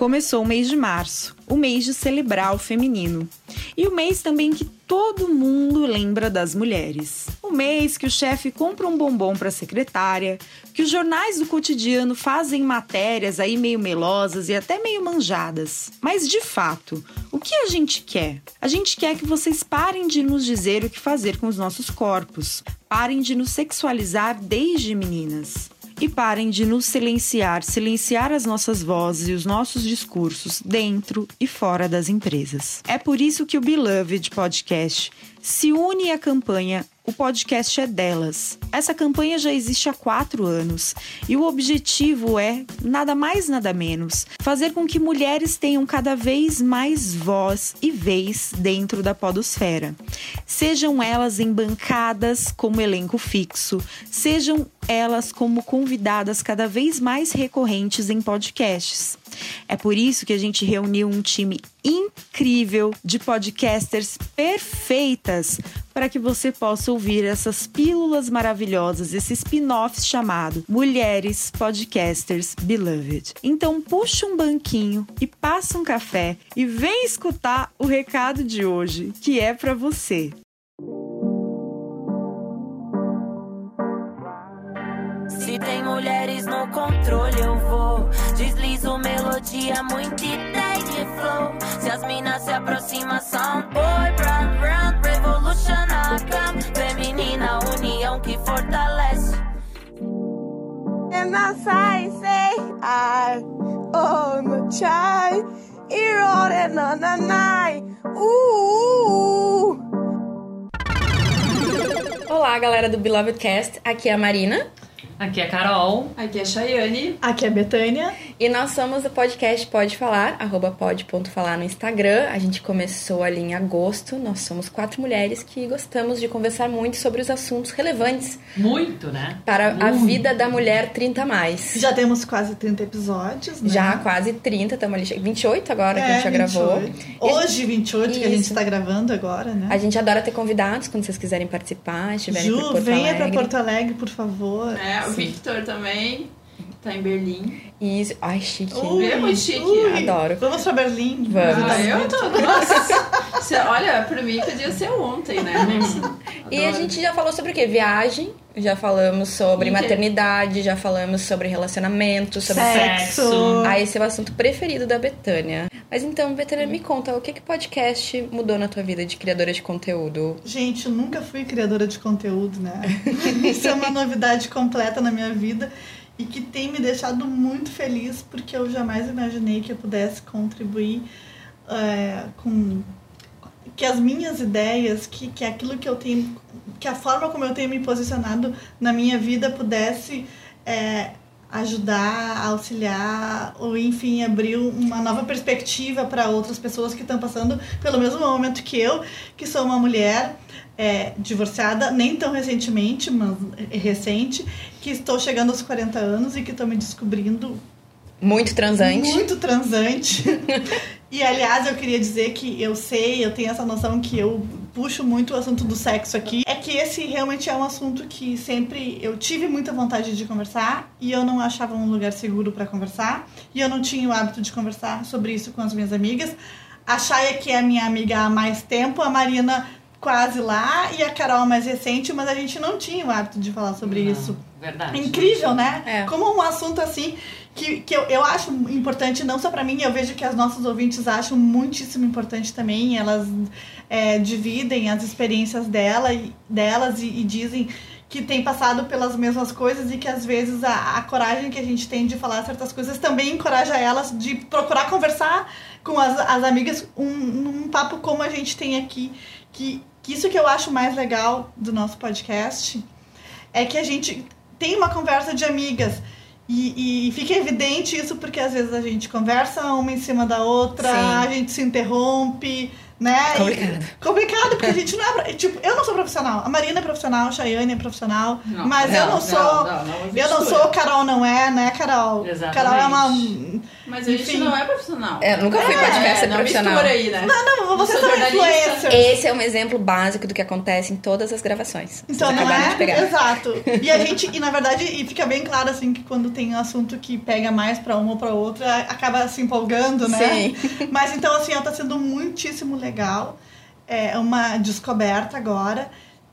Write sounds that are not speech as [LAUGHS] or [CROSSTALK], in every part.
Começou o mês de março, o mês de celebrar o feminino. E o mês também que todo mundo lembra das mulheres. O mês que o chefe compra um bombom para a secretária, que os jornais do cotidiano fazem matérias aí meio melosas e até meio manjadas. Mas de fato, o que a gente quer? A gente quer que vocês parem de nos dizer o que fazer com os nossos corpos. Parem de nos sexualizar desde meninas e parem de nos silenciar, silenciar as nossas vozes e os nossos discursos dentro e fora das empresas. É por isso que o Beloved Podcast se une à campanha o podcast é delas. Essa campanha já existe há quatro anos e o objetivo é, nada mais nada menos, fazer com que mulheres tenham cada vez mais voz e vez dentro da podosfera. Sejam elas em bancadas como elenco fixo, sejam elas como convidadas cada vez mais recorrentes em podcasts. É por isso que a gente reuniu um time incrível de podcasters perfeitas para que você possa ouvir essas pílulas maravilhosas, esse spin-off chamado Mulheres Podcasters Beloved. Então puxa um banquinho e passa um café e vem escutar o recado de hoje, que é para você. Se tem mulheres no controle, eu vou. Deslizo melodia, muito ideia e flow. Se as minas se aproximam, são boy, brand, brand, revolution, cam. Feminina, união que fortalece. And as I say, I own a child. Irore na na na. Uh. Olá, galera do Beloved Cast. Aqui é a Marina. Aqui é a Carol. Aqui é a Chayane. Aqui é a Betânia. E nós somos o podcast Pode Falar, arroba pode.falar no Instagram. A gente começou ali em agosto. Nós somos quatro mulheres que gostamos de conversar muito sobre os assuntos relevantes. Muito, né? Para muito. a vida da mulher 30 mais. Já temos quase 30 episódios, né? Já quase 30, estamos ali. 28 agora é, que a gente já 28. gravou. Hoje, 28, Isso. que a gente está gravando agora, né? A gente adora ter convidados quando vocês quiserem participar, estiverem Ju, por Porto venha para Porto Alegre, por favor. É, o Victor também. Tá em Berlim. Isso. Ai, chique. Ui, é muito chique. Ui, Adoro. Vamos pra Berlim. Vamos. Ah, eu tô. Nossa. Olha, pra mim podia ser ontem, né? [LAUGHS] E a gente já falou sobre o quê? Viagem. Já falamos sobre E que- maternidade, já falamos sobre relacionamento, sobre Sexo. Ah, esse é o assunto preferido da Betânia. Mas então, Betânia, me conta, o que que podcast mudou na tua vida de criadora de conteúdo? Gente, eu nunca fui criadora de conteúdo, né? [LAUGHS] Isso é uma novidade completa na minha vida e que tem me deixado muito feliz porque eu jamais imaginei que eu pudesse contribuir é, com que as minhas ideias, que, que aquilo que eu tenho, que a forma como eu tenho me posicionado na minha vida pudesse é, ajudar, auxiliar ou enfim abrir uma nova perspectiva para outras pessoas que estão passando pelo mesmo momento que eu, que sou uma mulher é, divorciada, nem tão recentemente, mas é recente, que estou chegando aos 40 anos e que estou me descobrindo Muito transante. muito transante. [LAUGHS] e aliás, eu queria dizer que eu sei, eu tenho essa noção que eu puxo muito o assunto do sexo aqui. É que esse realmente é um assunto que sempre eu tive muita vontade de conversar e eu não achava um lugar seguro para conversar. E eu não tinha o hábito de conversar sobre isso com as minhas amigas. A Chaya, que é minha amiga há mais tempo, a Marina quase lá e a Carol mais recente, mas a gente não tinha o hábito de falar sobre Não, isso. Verdade. Incrível, né? É. Como um assunto assim que, que eu, eu acho importante, não só pra mim, eu vejo que as nossas ouvintes acham muitíssimo importante também. Elas é, dividem as experiências dela, e- delas e, e dizem que tem passado pelas mesmas coisas e que às vezes a, a coragem que a gente tem de falar certas coisas também encoraja elas de procurar conversar com as, as amigas um, num papo como a gente tem aqui. Que isso que eu acho mais legal do nosso podcast é que a gente tem uma conversa de amigas. E, e fica evidente isso porque às vezes a gente conversa uma em cima da outra, Sim. a gente se interrompe, né? Complicado. E- complicado, porque a gente não é. Tipo, eu não sou profissional. A Marina é profissional, a Chayane é profissional. Não, mas eu não, não sou. não, não, não, eu não sou, Carol não é, né, Carol? Exatamente. Carol é uma. Mas a gente não é profissional. É, nunca fui podcast é, não profissional. mistura aí, né? Não, não, você sou são jornalista. influencer. Esse é um exemplo básico do que acontece em todas as gravações. Vocês Então, não acabaram é? de pegar. Exato. E a [LAUGHS] gente, e na verdade, e fica bem claro assim que quando tem um assunto que pega mais pra uma ou pra outra, acaba se empolgando, né? Sim. Mas então, assim, ó, tá sendo muitíssimo legal. É uma descoberta agora.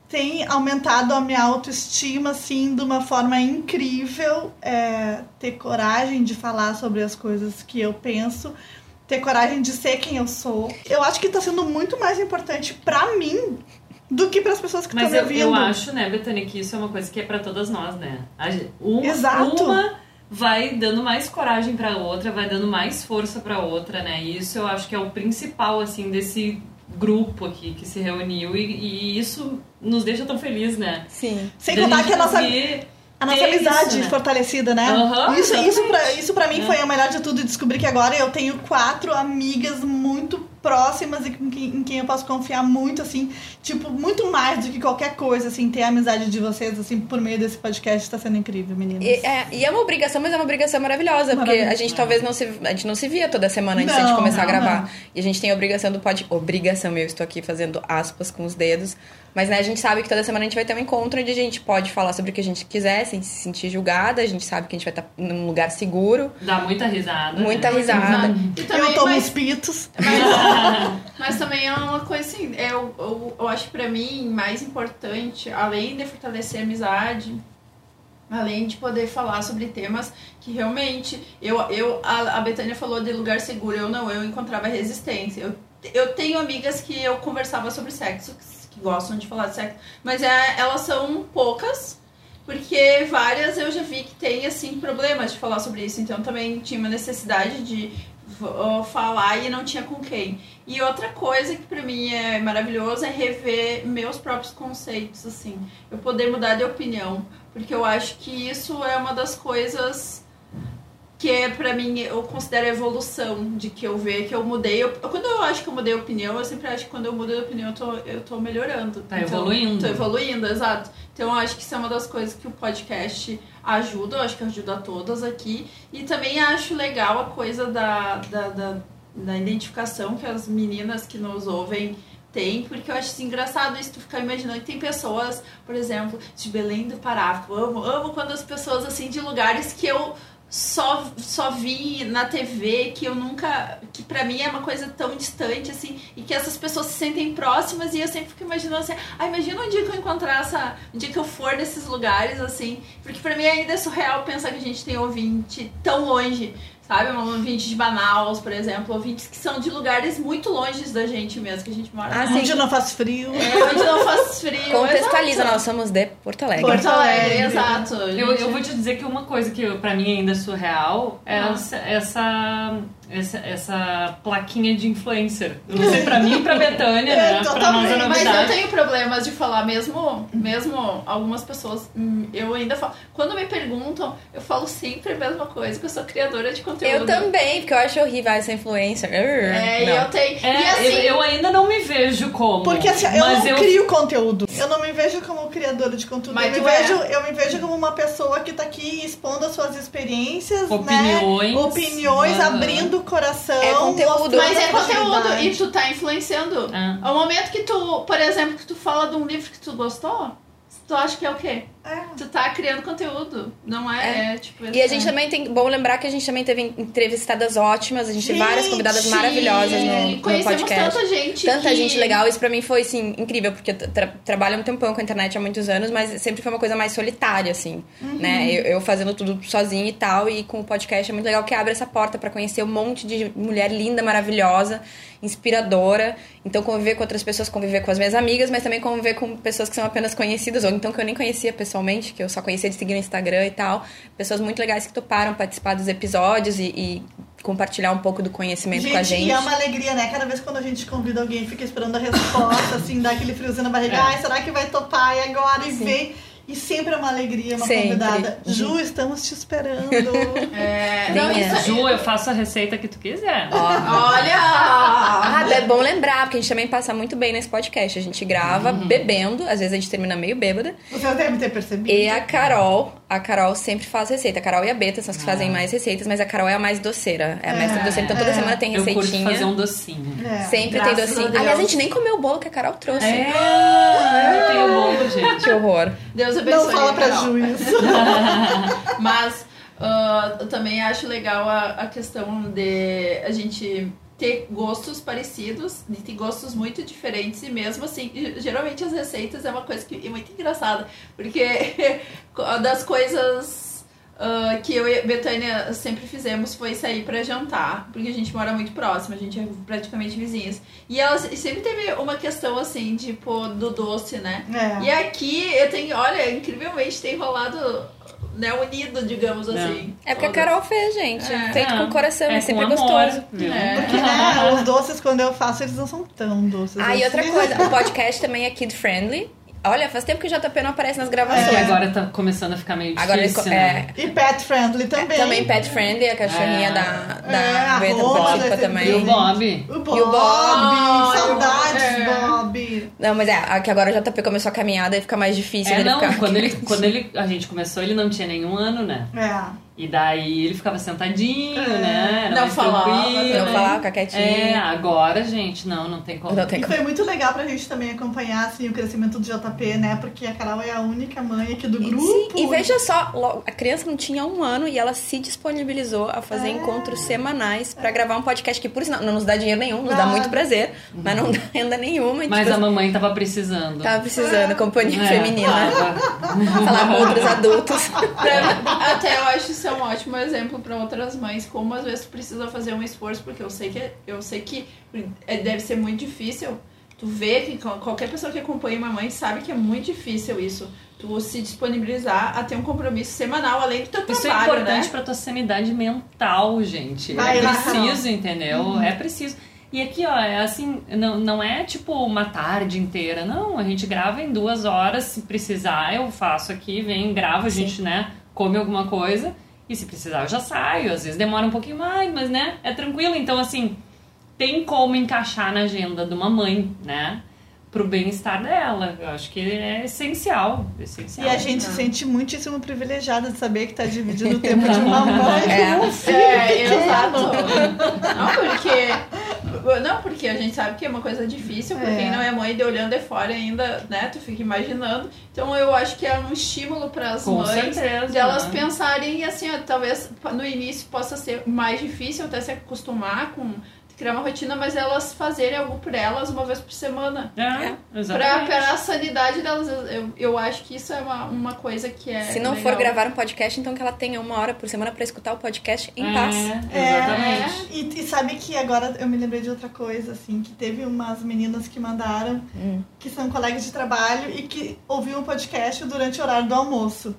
Tem aumentado a minha autoestima, assim, de uma forma incrível. É, ter coragem de falar sobre as coisas que eu penso. Ter coragem de ser quem eu sou. Eu acho que tá sendo muito mais importante pra mim do que pras pessoas que estão Mas me ouvindo. eu acho, né, Betânia, que isso é uma coisa que é pra todas nós, né? Uma, Exato. uma vai dando mais coragem pra outra, vai dando mais força pra outra, né? E isso eu acho que é o principal, assim, desse grupo aqui que se reuniu e, e isso nos deixa tão felizes, né? Sim. Sem Da contar que a nossa, a nossa amizade isso, né? fortalecida, né? Aham, isso, isso, pra, isso pra mim É. foi o melhor de tudo. Descobrir que agora eu tenho quatro amigas muito próximas e com quem, em quem eu posso confiar muito, assim. Tipo, muito mais do que qualquer coisa, assim. Ter a amizade de vocês, assim, por meio desse podcast tá sendo incrível, meninas. E é, e é uma obrigação, mas é uma obrigação maravilhosa, porque Maravilhosa. a gente talvez não se, a gente não se via toda semana antes de a Não, gente começar a não, gravar. não. E a gente tem a obrigação do pod, obrigação, eu estou aqui fazendo aspas com os dedos, mas né, a gente sabe que toda semana a gente vai ter um encontro onde a gente pode falar sobre o que a gente quiser, sem se sentir julgada, a gente sabe que a gente vai estar num lugar seguro, Dá muita risada. muita né? risada. E eu também, tomo mas, os pitos. [LAUGHS] [LAUGHS] mas também é uma coisa assim, eu, eu, eu acho pra mim mais importante, além de fortalecer a amizade, além de poder falar sobre temas que realmente eu, eu a, a Betânia falou de lugar seguro, eu não, eu encontrava resistência. Eu, eu tenho amigas que eu conversava sobre sexo, que, gostam de falar de sexo, mas é, elas são poucas. Porque várias eu já vi que tem, assim, problemas de falar sobre isso. Então também tinha uma necessidade de falar e não tinha com quem. E outra coisa que pra mim é maravilhoso é rever meus próprios conceitos, assim. Eu poder mudar de opinião. Porque eu acho que isso é uma das coisas que é pra mim eu considero a evolução de que eu ver que eu mudei. Eu, quando eu acho que eu mudei a opinião, eu sempre acho que quando eu mudo de opinião eu tô, eu tô melhorando. Tá evoluindo. Tô evoluindo, exato. Então eu acho que isso é uma das coisas que o podcast ajuda, eu acho que ajuda a todas aqui. E também acho legal a coisa da, da, da, da identificação que as meninas que nos ouvem têm, porque eu acho engraçado isso, tu ficar imaginando que tem pessoas, por exemplo, de Belém do Pará, eu amo, amo quando as pessoas assim de lugares que eu só, só vi na TV, que eu nunca. que pra mim é uma coisa tão distante, assim, e que essas pessoas se sentem próximas, e eu sempre fico imaginando assim, ah, imagina um dia que eu encontrar essa. um dia que eu for nesses lugares, assim, porque pra mim ainda é surreal pensar que a gente tem ouvinte tão longe. Sabe, um ouvinte de Manaus, por exemplo, ouvintes que são de lugares muito longe da gente mesmo, que a gente mora. Ah. Onde não faz frio. É, onde não faz frio. Contextualiza, exato. nós somos de Porto Alegre. Porto Alegre, exato. Eu, eu vou te dizer que uma coisa que pra mim ainda é surreal é Ah. essa, essa, essa, essa plaquinha de influencer. Eu não sei pra mim e pra Betânia, [LAUGHS] É, né? Pra totalmente. nós é Mas eu tenho problemas de falar, mesmo, mesmo algumas pessoas, hum, eu ainda falo. Quando me perguntam, eu falo sempre a mesma coisa, que eu sou criadora de conteúdo. Eu também, porque eu acho horrível essa influencer. É, Não. eu tenho. É, e assim, eu, eu ainda não me vejo como. Porque assim, eu não eu, crio conteúdo. Eu não me vejo como criadora de conteúdo. Mas eu, me é. vejo, eu me vejo como uma pessoa que tá aqui expondo as suas experiências, Opiniões. né? Opiniões, abrindo o coração. É conteúdo. mas é conteúdo e tu tá influenciando. Ah. Ao momento que tu, por exemplo, que tu fala de um livro que tu gostou, tu acha que é o quê? É. Tu tá criando conteúdo. Não é, é, tipo. E a gente é. também tem. Bom lembrar que a gente também teve entrevistadas ótimas, a gente teve várias Gente, convidadas maravilhosas no, no podcast. tanta gente. Tanta que... gente legal, isso pra mim foi, assim, incrível, porque eu tra trabalho um tempão com a internet há muitos anos, mas sempre foi uma coisa mais solitária, assim, né? Eu, eu fazendo tudo sozinha e tal, e com o podcast é muito legal que abre essa porta pra conhecer um monte de mulher linda, maravilhosa, inspiradora. Então, conviver com outras pessoas, conviver com as minhas amigas, mas também conviver com pessoas que são apenas conhecidas, ou então que eu nem conhecia pessoalmente, que eu só conhecia de seguir no Instagram e tal. Pessoas muito legais que toparam participar dos episódios e, e compartilhar um pouco do conhecimento com a gente. E é uma alegria, né? Cada vez quando a gente convida alguém, fica esperando a resposta, assim, dá aquele friozinho na barriga. É. Ai, será que vai topar? E agora? E vem. E sempre é uma alegria, uma Sempre. convidada. Ju, estamos te esperando. [LAUGHS] É, não, isso Ju, eu faço a receita que tu quiser. Olha! Ah, é bom lembrar, porque a gente também passa muito bem nesse podcast. A gente grava Uhum. bebendo, às vezes a gente termina meio bêbada. Você deve ter percebido. E a Carol, a Carol sempre faz receita. A Carol e a Beta são as que fazem mais receitas, mas a Carol é a mais doceira. É a mestra É, doceira. Então toda é. semana tem Eu curto receitinha. fazer um docinho. É. Sempre Graças tem a docinho. Deus. Aliás, a gente nem comeu o bolo que a Carol trouxe. É, eu tenho bolo, gente. Que horror. Deus abençoe. Não fala pra Carol. Ju isso. [LAUGHS] Mas ah, eu também acho legal a, a questão de a gente ter gostos parecidos, de ter gostos muito diferentes e mesmo assim, e geralmente as receitas é uma coisa que é muito engraçada, porque [LAUGHS] das coisas ah, que eu e a Betânia sempre fizemos foi sair pra jantar, porque a gente mora muito próximo, a gente é praticamente vizinhas. E ela sempre teve uma questão assim, tipo, do doce, né? É. E aqui eu tenho, olha, incrivelmente tem rolado né, unido, digamos assim. É porque a Carol fez, gente. É. Feito É, com coração, é, é sempre gostoso. viu? É. Porque, né, os doces, quando eu faço, eles não são tão doces. Ah, e outra assim. coisa, o podcast também é kid friendly. Olha, faz tempo que o JP não aparece nas gravações. E agora tá começando a ficar meio Agora ele difícil, co- né? E pet friendly também. Também pet friendly, a cachorrinha É. da, da É, ter também. E o Bob? O Bob. E o Bob. Saudades, É. Bob. Não, mas é, que agora o JP começou a caminhada e fica mais difícil É, não, ficar. quando ele, quando ele, a gente começou, ele não tinha nenhum ano, né? É. E daí ele ficava sentadinho, É. né? Era Não falava, tranquilo. Não falar, ficar quietinho. É, agora, gente, não, não tem como. Não tem E como. foi muito legal pra gente também acompanhar assim, o crescimento do JP, né? Porque a Carol é a única mãe aqui do grupo. E veja só, a criança não tinha um ano e ela se disponibilizou a fazer É. encontros semanais pra gravar um podcast que, por sinal, não nos dá dinheiro nenhum, nos dá Nada. muito prazer, mas não dá renda nenhuma. e, Mas tipo, a mamãe tava precisando. tava precisando, companhia É, feminina. tava. Falar com outros adultos. [LAUGHS] Até eu acho isso é um ótimo exemplo pra outras mães, como às vezes tu precisa fazer um esforço, porque eu sei que eu sei que é- deve ser muito difícil. Tu vê que qual- qualquer pessoa que acompanha uma mãe sabe que é muito difícil isso. Tu se disponibilizar a ter um compromisso semanal além do teu Isso é trabalho, importante né? pra tua sanidade mental, gente. Vai é preciso, entendeu? É preciso. E aqui, ó, é assim, não, não é tipo uma tarde inteira, não. A gente grava em duas horas, se precisar, eu faço aqui, vem, gravo, a gente, né, come alguma coisa. E se precisar, eu já saio. Às vezes demora um pouquinho mais, mas, né, é tranquilo. Então, assim, tem como encaixar na agenda de uma mãe, né? Pro bem-estar dela. Eu acho que é essencial. essencial. E a gente se sente muitíssimo privilegiada de saber que tá dividindo o tempo de [LAUGHS] uma mãe É. um filho É, [LAUGHS] pequeno. exato. Não, porque. Não, porque a gente sabe que é uma coisa difícil, pra É. quem não é mãe de olhando de fora ainda, né? Tu fica imaginando. Então eu acho que é um estímulo para as mães certeza. de elas né? pensarem assim, ó, talvez no início possa ser mais difícil até se acostumar com criar uma rotina, mas elas fazerem algo por elas uma vez por semana. É, Pra, exatamente. pra a sanidade delas, eu, eu, acho que isso é uma, uma coisa que é. Se não legal. for gravar um podcast, então que ela tenha uma hora por semana pra escutar o podcast em paz. É, exatamente. E, e sabe que agora eu me lembrei de outra coisa, assim, que teve umas meninas que mandaram, Hum. que são colegas de trabalho e que ouviam o podcast durante o horário do almoço.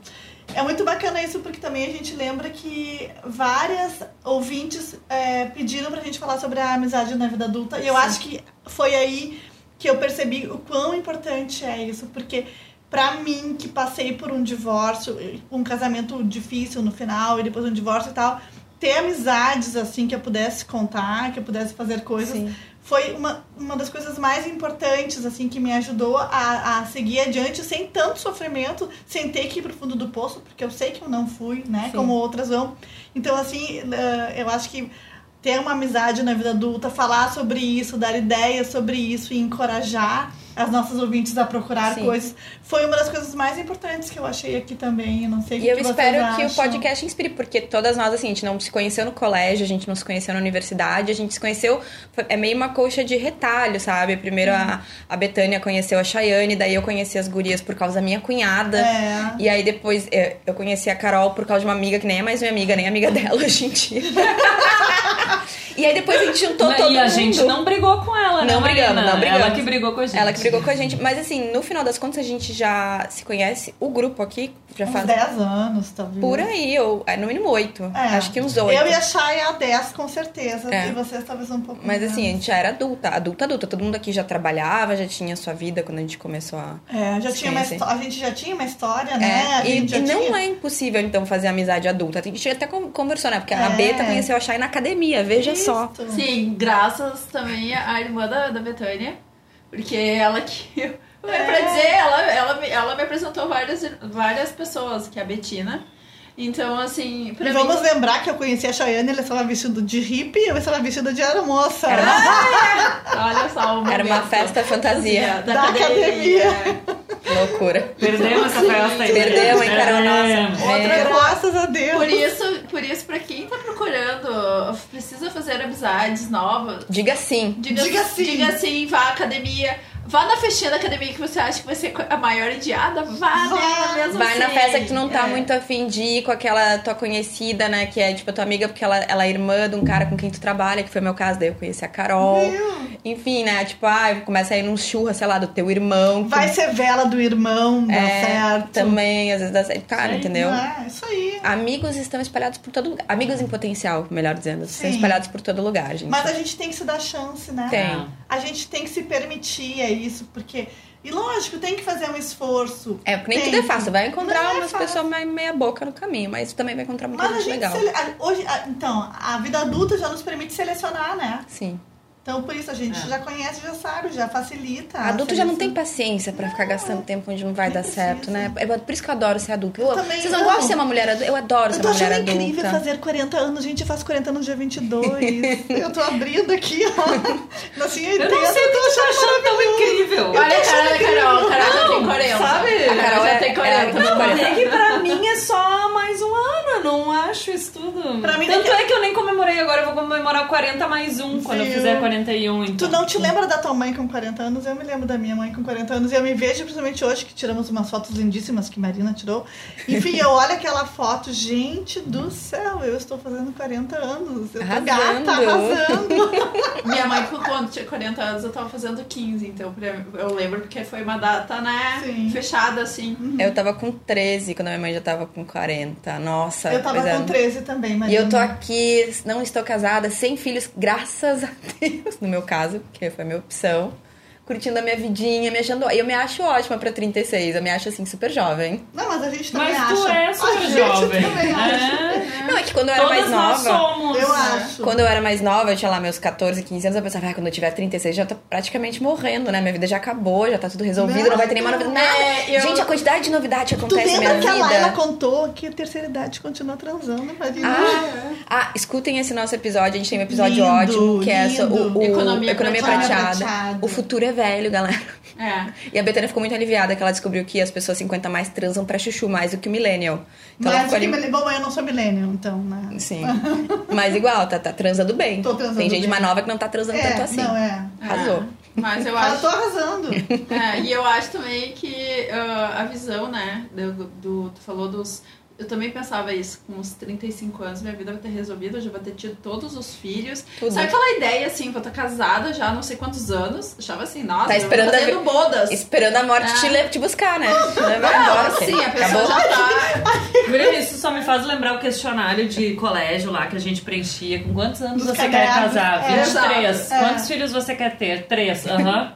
É muito bacana isso porque também a gente lembra que várias ouvintes é, pediram pra gente falar sobre a amizade na vida adulta. E eu acho que foi aí que eu percebi o quão importante é isso, porque pra mim que passei por um divórcio, um casamento difícil no final e depois um divórcio e tal, ter amizades assim que eu pudesse contar, que eu pudesse fazer coisas, Sim. Foi uma, uma das coisas mais importantes, assim, que me ajudou a, a seguir adiante sem tanto sofrimento, sem ter que ir pro fundo do poço, porque eu sei que eu não fui, né? Sim. Como outras vão. Então, assim, eh, eu acho que ter uma amizade na vida adulta, falar sobre isso, dar ideias sobre isso e encorajar as nossas ouvintes a procurar Sim. coisas, foi uma das coisas mais importantes que eu achei aqui também. Eu não sei o E que eu que vocês espero que o podcast inspire, porque todas nós, assim, a gente não se conheceu no colégio, a gente não se conheceu na universidade, a gente se conheceu, é meio uma coxa de retalho, sabe? Primeiro a, a Betânia conheceu a Chayane, daí eu conheci as gurias por causa da minha cunhada. É. E aí depois é, eu conheci a Carol por causa de uma amiga que nem é mais minha amiga, nem amiga [LAUGHS] dela hoje em dia. [LAUGHS] E aí depois a gente juntou todo e a mundo. gente não brigou com ela, né, Não brigamos, Marina? não brigamos. Ela que brigou com a gente. Ela que brigou com a gente. Mas assim, no final das contas, a gente já se conhece. O grupo aqui já Uns faz 10 anos, talvez. por aí, ou é, no mínimo oito. É. Acho que uns oito. Eu e a Chay há 10, com certeza. É. E vocês talvez um pouco Mas menos. assim, a gente já era adulta, adulta, adulta. Todo mundo aqui já trabalhava, já tinha sua vida quando a gente começou a. É, já tinha uma sim. histó- a gente já tinha uma história, né? É, A e, e não tinha... é impossível, então, fazer amizade adulta. A gente até con- conversou, né? Porque a É. Beta conheceu a Chay na academia, veja só. Sim, graças também à irmã da, da Betânia. Porque ela que. [LAUGHS] É. Pra dizer, ela, ela, me- ela me apresentou várias, várias pessoas, que é a Betina. Então, assim, pra E mim. vamos lembrar que eu conheci a Chayane, ela estava vestida de hippie e eu estava vestida de aeromoça. Era uma, Olha só, o era uma festa fantasia. Da, Da academia. Loucura. Perdemos essa festa aí. Perdemos, hein, Carol? Nossa. Outra. Graças a Deus. Por isso, por isso, pra quem tá procurando, precisa fazer amizades novas. Diga sim. Diga, Diga sim. Diga sim, vá à academia. Vá na festinha da academia que você acha que vai ser a maior indiada. Vá, Vá. né? Mesmo Vai na assim. festa que tu não tá É. muito afim de ir com aquela tua conhecida, né? Que é tipo a tua amiga, porque ela, ela é irmã de um cara com quem tu trabalha, que foi meu caso, daí eu conheci a Carol. Enfim, né? Tipo, ah, começa a ir num churra, sei lá, do teu irmão. que- Vai ser vela do irmão, dá é, certo. Também, às vezes dá certo. Cara, Sim. entendeu? É, isso aí. Amigos estão espalhados por todo lugar. Amigos em potencial, melhor dizendo. Estão Sim. espalhados por todo lugar, gente. Mas a gente tem que se dar chance, né? Tem. A gente tem que se permitir, é isso, porque. E lógico, tem que fazer um esforço. É, porque nem Tem tudo é fácil. Vai encontrar Não é umas pessoas meia boca no caminho, mas também vai encontrar muita Mas gente legal. sele- hoje, então, a vida adulta já nos permite selecionar, né? Sim. Então, por isso, a gente É. já conhece, já sabe, já facilita. a Adulto já não tem paciência pra ficar gastando tempo onde não vai dar precisa. certo, né? É por isso que eu adoro ser adulto. Eu, também vocês não amo. gostam de ser uma mulher adulta? Eu adoro Eu ser tô uma mulher achando incrível adulta. fazer 40 anos. Gente, eu faço 40 anos dia 22. [LAUGHS] eu tô abrindo aqui, ó. Assim, Eu não sei o que tu tá achando tão incrível. Olha a cara da Carol. Carol já tem 40. sabe? A Carol já é- tem é 40. dos 40. É que pra mim é só mais um eu não acho isso tudo. Pra mim, Tanto daqui- é que eu nem comemorei agora, eu vou comemorar 40 mais um quando eu fizer 41. Então. Tu não te lembra da tua mãe com 40 anos? Eu me lembro da minha mãe com 40 anos. E eu me vejo, principalmente hoje, que tiramos umas fotos lindíssimas que Marina tirou. Enfim, eu olho aquela foto, gente do céu, eu estou fazendo 40 anos. Eu tô Arrasando. gata, arrasando. [LAUGHS] Minha mãe, quando tinha 40 anos, eu tava fazendo 15. Então, eu lembro porque foi uma data, né? Sim. Fechada, assim. Eu tava com 13 quando a minha mãe já tava com 40. Nossa, Eu tava é. com 13 também, E Marina. eu tô aqui, não estou casada, sem filhos, graças a Deus, no meu caso, que foi a minha opção. Curtindo a minha vidinha, me achando. E eu me acho ótima pra 36, eu me acho assim super jovem. Não, mas a gente também Mas acha. tu é a super gente jovem. também acha. É. Não, é que quando eu era Todas mais nós nova. somos. Eu acho. Quando eu era mais nova, eu tinha lá meus 14, 15 anos, eu pensava, ah, quando eu tiver 36, já tô praticamente morrendo, né? Minha vida já acabou, já tá tudo resolvido, não, Não, vai ter nenhuma novidade. Nada. É, eu- Gente, a quantidade de novidade que Tu acontece na lembra minha que a vida. Laila contou que a terceira idade continua transando, Marina? Ah, ah, escutem esse nosso episódio. A gente tem um episódio Lindo, ótimo que é so- lindo. o, o Economia prateada. prateada. O futuro é velho, galera. É. E a Betânia ficou muito aliviada que ela descobriu que as pessoas 50 mais transam pra chuchu mais do que o millennial. Então ela Mas ficou que ali... me... Bom, eu não sou millennial, então, né? Sim. [LAUGHS] Mas igual, tá, tá transando bem. Tô transando tem gente bem. mais nova que não tá transando É, tanto assim. não, é. Arrasou. Mas eu [LAUGHS] Eu acho. tô arrasando. É, e eu acho também que ah, a visão, né, do, do- Tu falou dos. Eu também pensava isso, com uns 35 anos, minha vida vai ter resolvido, eu já vou ter tido todos os filhos. Tudo. Sabe aquela ideia, assim, vou estar casada já há não sei quantos anos? Achava assim, nossa, Tá eu esperando vou a fazendo vi- bodas. Esperando a morte Ah. te, le- te buscar, né? Vai embora, Não, filho. sim, a pessoa Acabou? já tá. [LAUGHS] Guria, Isso só me faz lembrar o questionário de colégio lá que a gente preenchia. Com quantos anos Dos você quer casar? É, 23. exato. É. Quantos filhos você quer ter? Três. Aham.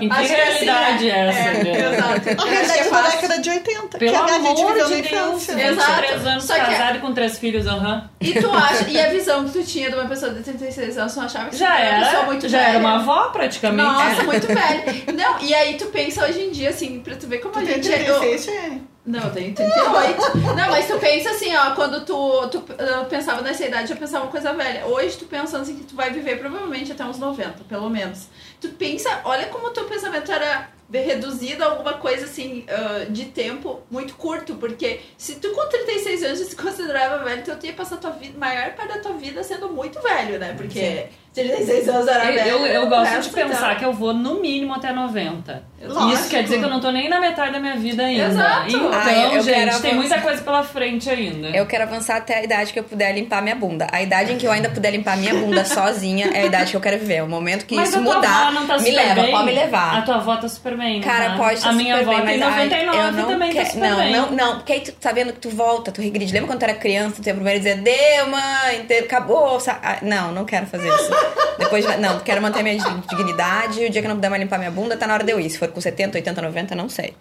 Em que Acho que é assim, realidade né? é essa? É, exato. A Eu realidade é da década de 80. Pelo que a gente amor viveu de na Deus, infância. Exato. 23 anos Só que é- casado com três filhos, aham. E tu acha, e a visão que tu tinha de uma pessoa de 36 anos, tu não achava que Já tu era uma pessoa muito já velha? era uma avó praticamente. Nossa, muito velha. Não, e aí tu pensa hoje em dia, assim, pra tu ver como Tu a tem gente é. eu- 36, Tchê? Não, eu tenho 38. Não, mas tu pensa assim, ó, quando tu, tu pensava nessa idade, já pensava uma coisa velha. Hoje tu pensando assim que tu vai viver provavelmente até uns 90, pelo menos. Tu pensa, olha como o teu pensamento era reduzido a alguma coisa assim uh, de tempo muito curto, porque se tu com 36 anos [LAUGHS] se considerava velho, então tu ia passar a tua vida, maior parte da tua vida sendo muito velho, né? Porque 36 anos era Eu, velho. eu, eu gosto de pensar então. que eu vou no mínimo até 90. Lógico. Isso quer dizer que eu não tô nem na metade da minha vida ainda. Exato. Então, eu gente, tem muita coisa pela frente ainda. Eu quero avançar até a idade que eu puder limpar minha bunda. A idade em que eu ainda puder limpar minha bunda [LAUGHS] sozinha é a idade que eu quero viver. O momento que Mas isso a tua mudar, avó não tá me super leva, bem? pode me levar. A tua avó tá super bem. Cara, tá? pode estar A minha super avó bem, tem mas ai, 99 eu não também quero, tá super não, bem. não, não, porque aí tu tá vendo que tu volta, tu regride. Lembra quando tu era criança, tu ia primeiro dizer, deu, mãe, deu, acabou. ah, Não, não quero fazer isso. Depois, não, quero manter minha dig- dignidade. O dia que eu não puder mais limpar minha bunda, tá na hora de eu ir. Se for com 70, 80, 90, não sei.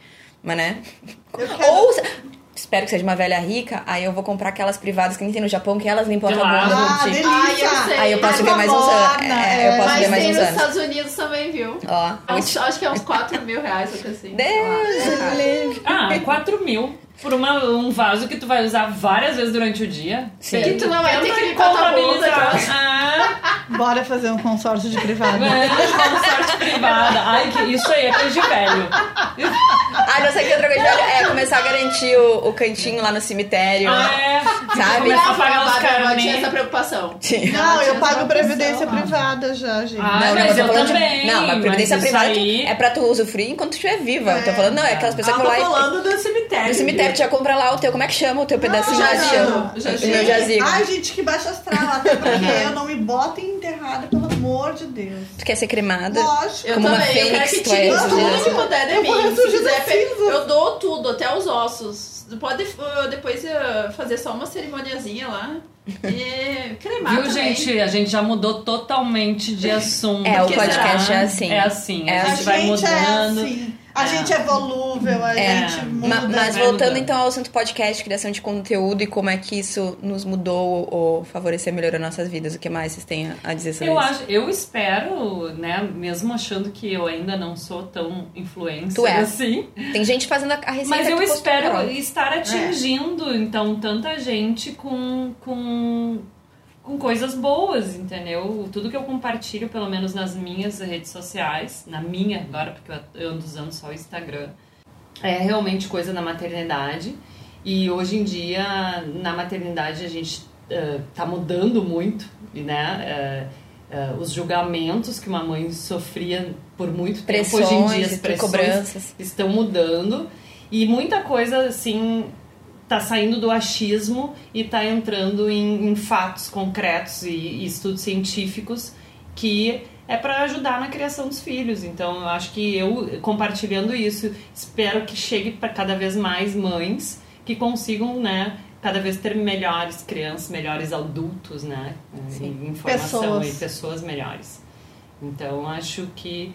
Mas, né? Quero- Ou, espero que seja uma velha rica, aí eu vou comprar aquelas privadas que nem tem no Japão, que elas limpam a bunda. Ah, tipo. delícia! Ai, eu sei. Aí eu posso ver mais uns anos. morna, É, eu é. posso Mas ver mais tem uns nos anos. Estados Unidos também, viu? Ó, Acho, acho que é uns 4 mil reais, ou assim. Deus. Ah, 4 mil por uma, um vaso que tu vai usar várias vezes durante o dia. Sim. Que tu não vai ter que contabilizar. Ah, Bora fazer um consórcio de [LAUGHS] privado. é, consórcio privada. Ai, que isso aí é coisa de velho. Ah, não sei que outra coisa é começar a garantir o, o cantinho lá no cemitério. Ah, é. Sabe? Começa a pagar os caras. tinha essa preocupação. Sim. Não, eu tinha pago essa previdência privada já, gente. Ah, Não, mas não, eu tô falando de- também, Não, mas previdência privada aí- é pra tu usufruir enquanto tu estiver viva. Eu tô falando, não, é aquelas pessoas Ah, que tô vão lá e. falando do cemitério. No cemitério, tu já compra lá o teu, como é que chama o teu pedacinho de jazigo, meu jazigo. Ai, gente, que baixa astral. Até porque eu não me boto enterrada, pelo amor de Deus. Tu quer ser cremada? Lógico. Eu Como uma também, eu quero fênix, que tu é tire ressurgida tudo que assim. puder de Eu vou mim. Se ressurgir cinza. eu dou tudo, até os ossos. Pode uh, depois uh, fazer só uma cerimoniazinha lá e [LAUGHS] cremar Viu, também. gente? A gente já mudou totalmente de assunto. É, o podcast será? é assim. É assim. É a A gente vai gente mudando. é assim. A É. gente é volúvel, a É, gente Ma- muda. mas vai voltando então ao assunto podcast, criação de conteúdo e como é que isso nos mudou ou favoreceu, melhorou nossas vidas. O que mais vocês têm a dizer sobre Eu, isso? acho, eu espero, né, mesmo achando que eu ainda não sou tão influencer Tu é. assim, Tem gente fazendo a, receita mas eu postou espero estar atingindo, então, tanta gente com, com, com coisas boas, entendeu? Tudo que eu compartilho, pelo menos nas minhas redes sociais, na minha agora, porque eu- ando usando só o Instagram, é realmente coisa da maternidade. E hoje em dia, na maternidade, a gente eh, tá mudando muito, né? eh, eh, os julgamentos que uma mãe sofria por muito tempo, hoje em dia as Pressões pressões cobranças. estão mudando. E muita coisa, assim, tá saindo do achismo e tá entrando em, em fatos concretos e, e estudos científicos que é para ajudar na criação dos filhos. Então, eu acho que eu, compartilhando isso, espero que chegue para cada vez mais mães que consigam, né, cada vez ter melhores crianças, melhores adultos, né, em informação Pessoas. e pessoas melhores. Então, acho que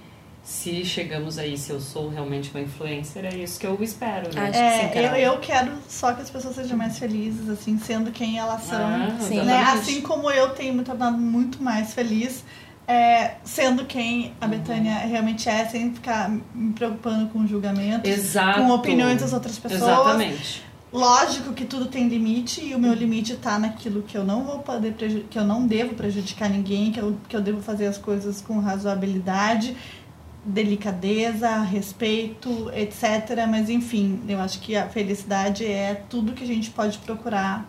se chegamos aí, se eu sou realmente uma influencer, é isso que eu espero, né? Acho que É, sim, eu, eu quero só que as pessoas sejam mais felizes, assim, sendo quem elas são. Ah, Sim. né? Assim como eu tenho me tornado muito mais feliz, é, sendo quem a Betânia realmente é, sem ficar me preocupando com julgamentos, Exato. com opiniões das outras pessoas. Exatamente. Lógico que tudo tem limite e o meu limite tá naquilo que eu não vou poder que eu não devo prejudicar ninguém, que eu, que eu devo fazer as coisas com razoabilidade, delicadeza, respeito, etc. Mas enfim, eu acho que a felicidade é tudo que a gente pode procurar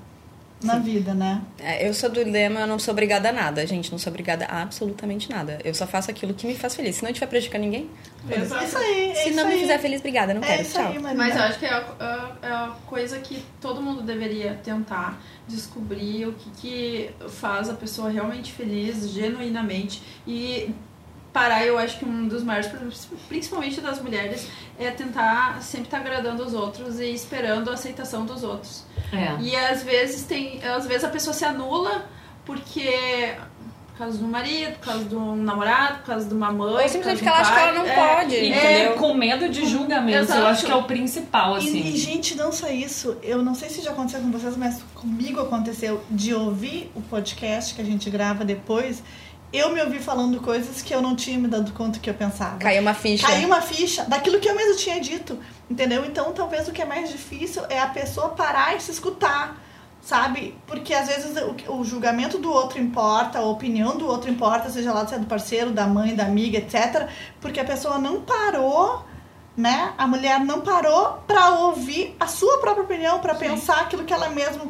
na vida, né? É, eu sou do lema, eu não sou obrigada a nada, gente. Não sou obrigada a absolutamente nada. Eu só faço aquilo que me faz feliz. Se não estiver prejudicando ninguém, Exato. Isso aí, é se isso não me aí. fizer feliz, obrigada, não é quero. isso Tchau. aí. Mas eu acho que é a, a- é a coisa que todo mundo deveria tentar descobrir o que, que faz a pessoa realmente feliz, genuinamente. E parar, eu acho que um dos maiores problemas, principalmente das mulheres, é tentar sempre estar agradando os outros e esperando a aceitação dos outros. É. E às vezes tem. Às vezes a pessoa se anula porque. Por causa do marido, por causa de um namorado, por causa de uma mãe. Ou simplesmente porque ela acha que ela não pode, É, E entendeu? com, com medo de julgamento, eu Exato. acho que é o principal, assim. E, e, gente, não só isso, eu não sei se já aconteceu com vocês, mas comigo aconteceu de ouvir o podcast que a gente grava depois, eu me ouvi falando coisas que eu não tinha me dado conta que eu pensava. Caiu uma ficha. Caiu uma ficha daquilo que eu mesmo tinha dito, entendeu? Então, talvez o que é mais difícil é a pessoa parar e se escutar, sabe? Porque às vezes o, o julgamento do outro importa, a opinião do outro importa, seja lá se é do parceiro, da mãe, da amiga, etc. Porque a pessoa não parou, né? A mulher não parou pra ouvir a sua própria opinião, pra pensar aquilo que ela mesma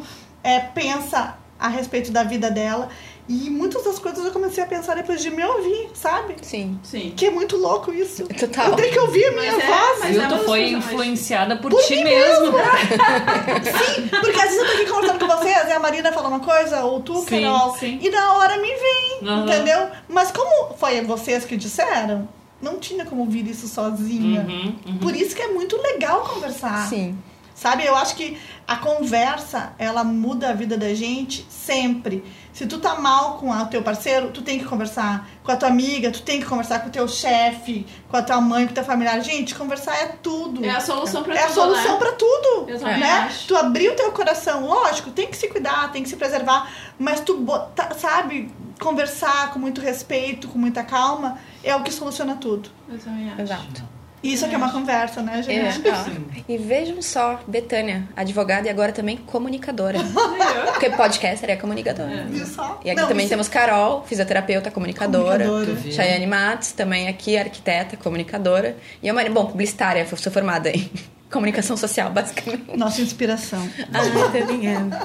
é, pensa a respeito da vida dela. E muitas das coisas eu comecei a pensar depois de me ouvir, sabe? Sim. Sim. Que é muito louco isso. Total. Eu tenho que ouvir a minha Mas é, voz. mas é Tu uma foi influenciada por, Por ti mim mesmo. [LAUGHS] Sim, porque às vezes eu tô aqui conversando com vocês e a Marina fala uma coisa, ou tu, Sim, Carol, sim. e na hora me vem, Aham. entendeu? Mas como foi vocês que disseram, não tinha como ouvir isso sozinha. Uhum, uhum. Por isso que é muito legal conversar. Sim. Sabe, eu acho que a conversa, ela muda a vida da gente sempre. Se tu tá mal com o teu parceiro, tu tem que conversar. Com a tua amiga, tu tem que conversar com o teu chefe, com a tua mãe, com o teu familiar. Gente, conversar é tudo. É a solução pra É a tudo, solução né? pra tudo. Eu também né? acho. Tu abrir o teu coração, lógico, tem que se cuidar, tem que se preservar, mas tu botar, sabe, conversar com muito respeito, com muita calma, é o que soluciona tudo. Eu também acho. Exato. Isso aqui é uma conversa, né, É, gente? ó. E vejam só, Betânia, advogada e agora também comunicadora. [LAUGHS] Porque podcaster é comunicadora. Viu só? E aqui Não, também isso- temos Carol, fisioterapeuta, comunicadora. Comunicadora. Chayane Matos, também aqui, arquiteta, comunicadora. E a Maria, bom, publicitária, sou formada em [LAUGHS] comunicação social, basicamente. Nossa inspiração. Ah, tô ligando.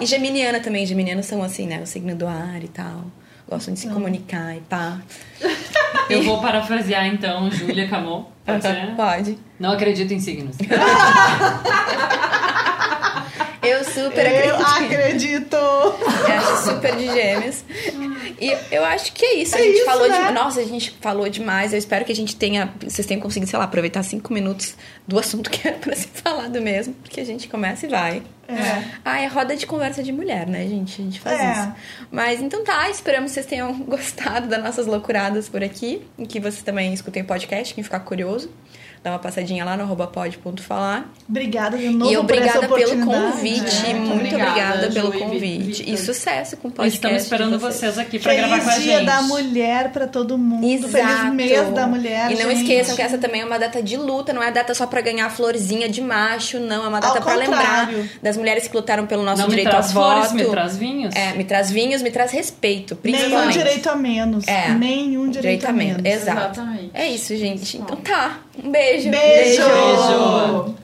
E geminiana também. Geminianos são assim, né? O signo do ar e tal. Gostam de se comunicar e pá. Eu vou parafrasear então Júlia Camon. Pode ser? [LAUGHS] Pode. Não acredito em signos. [LAUGHS] Eu super Eu acredito. acredito! Eu acho super de gêmeos. E eu acho que é isso. A É gente isso, falou né? de. Nossa, a gente falou demais. Eu espero que a gente tenha. Vocês tenham conseguido, sei lá, aproveitar cinco minutos do assunto que era pra ser [LAUGHS] falado mesmo. Porque a gente começa e vai. É. Ah, é roda de conversa de mulher, né, gente? A gente faz É. isso. Mas então tá, esperamos que vocês tenham [LAUGHS] gostado das nossas loucuradas por aqui. E que vocês também escutem o podcast, quem ficar curioso. Dá uma passadinha lá no arroba pod.falar. Obrigada de novo E por essa obrigada pelo convite. É, muito obrigada, obrigada pelo e Vi- convite. Vitor. E sucesso com o podcast. Estamos esperando de vocês aqui pra gravar com a Feliz Dia gente. da Mulher pra todo mundo. Exato. Feliz mês da mulher. E não gente. esqueçam que essa também é uma data de luta, não é data só pra ganhar florzinha de macho, não. É uma data pra lembrar das mulheres que lutaram pelo nosso Não me direito traz a flores, voto. me traz vinhos. É, me traz vinhos, me traz respeito, Nenhum principalmente. direito a menos. É. Nenhum direito, a menos. Exato. Exatamente. É isso, gente. Então tá. Um beijo. Beijo. Beijo.